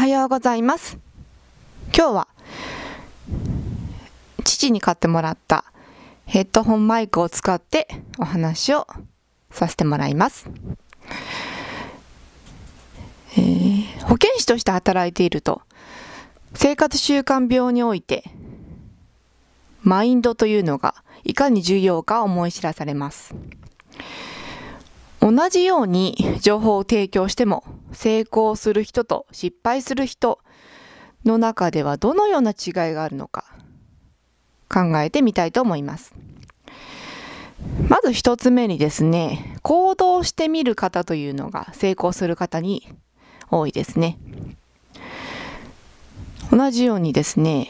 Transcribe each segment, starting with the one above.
はようございます。今日は父に買ってもらったヘッドホンマイクを使ってお話をさせてもらいます。えー保健師として働いていると生活習慣病においてマインドというのがいかに重要か思い知らされます。同じように情報を提供しても成功する人と失敗する人の中ではどのような違いがあるのか考えてみたいと思います。まず一つ目にですね、行動してみる方というのが成功する方に多いですね。同じようにですね、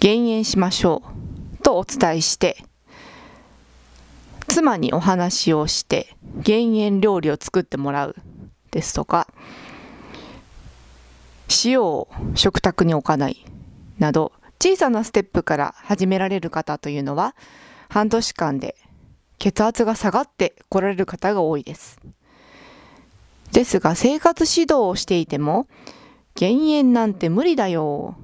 減塩しましょうとお伝えして、妻にお話をして減塩料理を作ってもらうですとか塩を食卓に置かないなど小さなステップから始められる方というのは半年間で血圧が下がってこられる方が多いです。ですが生活指導をしていても減塩なんて無理だよ。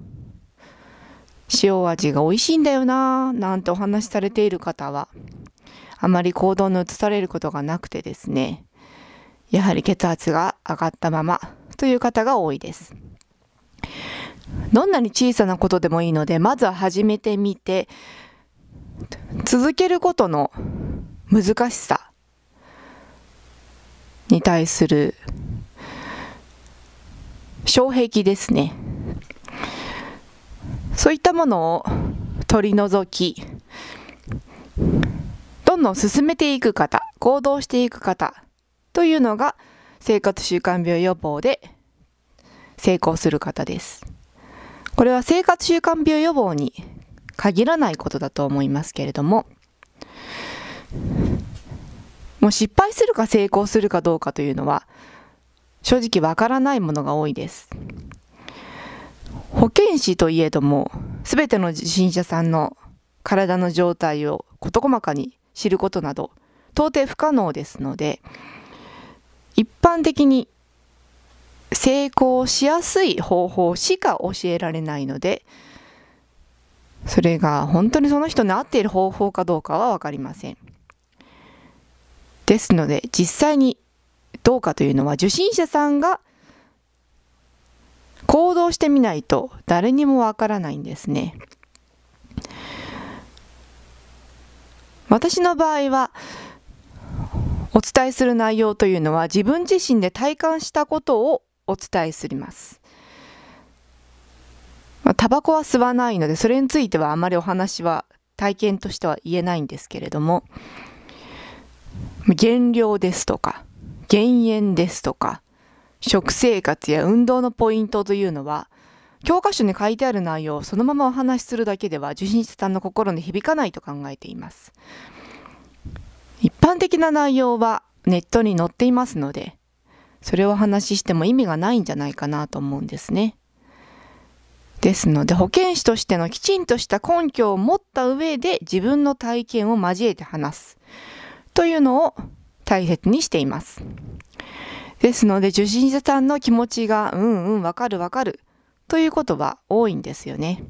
塩味が美味しいんだよななんてお話しされている方はあまり行動に移されることがなくてですね、やはり血圧が上がったままという方が多いです。どんなに小さなことでもいいので、まずは始めてみて、続けることの難しさに対する障壁ですね。そういったものを取り除き、んどん進めていく方、行動していく方というのが生活習慣病予防で成功する方です。これは生活習慣病予防に限らないことだと思いますけれども、もう失敗するか成功するかどうかというのは正直わからないものが多いです。保健師といえども、すべての受診者さんの体の状態を事細かに知ることなど到底不可能ですので一般的に成功しやすい方法しか教えられないのでそれが本当にその人に合っている方法かどうかは分かりませんですので実際にどうかというのは受診者さんが行動してみないと誰にもわからないんですね。私の場合はお伝えする内容というのは自分自身で体感したことをお伝えすります。タバコは吸わないのでそれについてはあまりお話は体験としては言えないんですけれども減量ですとか減塩ですとか食生活や運動のポイントというのは教科書に書いてある内容をそのままお話しするだけでは受診者さんの心に響かないと考えています。一般的な内容はネットに載っていますのでそれをお話ししても意味がないんじゃないかなと思うんですね。ですので保健師としてのきちんとした根拠を持った上で自分の体験を交えて話す。というのを大切にしています。ですので受診者さんの気持ちがうんうんわかるわかる。ということは多いんですよね。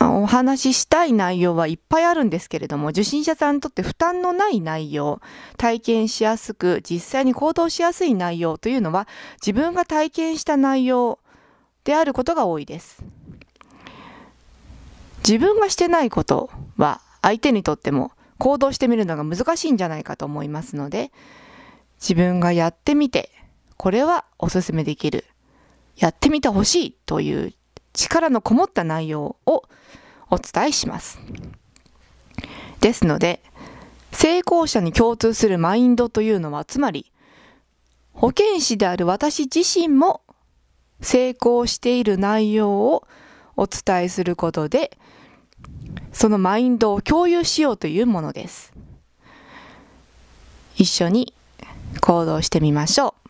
お話ししたい内容はいっぱいあるんですけれども受診者さんにとって負担のない内容体験しやすく実際に行動しやすい内容というのは自分が体験した内容であることが多いです自分がしてないことは相手にとっても行動してみるのが難しいんじゃないかと思いますので自分がやってみてこれはおすすめできる。やってみてほしいという力のこもった内容をお伝えします。ですので成功者に共通するマインドというのはつまり保健師である私自身も成功している内容をお伝えすることでそのマインドを共有しようというものです。一緒に行動してみましょう。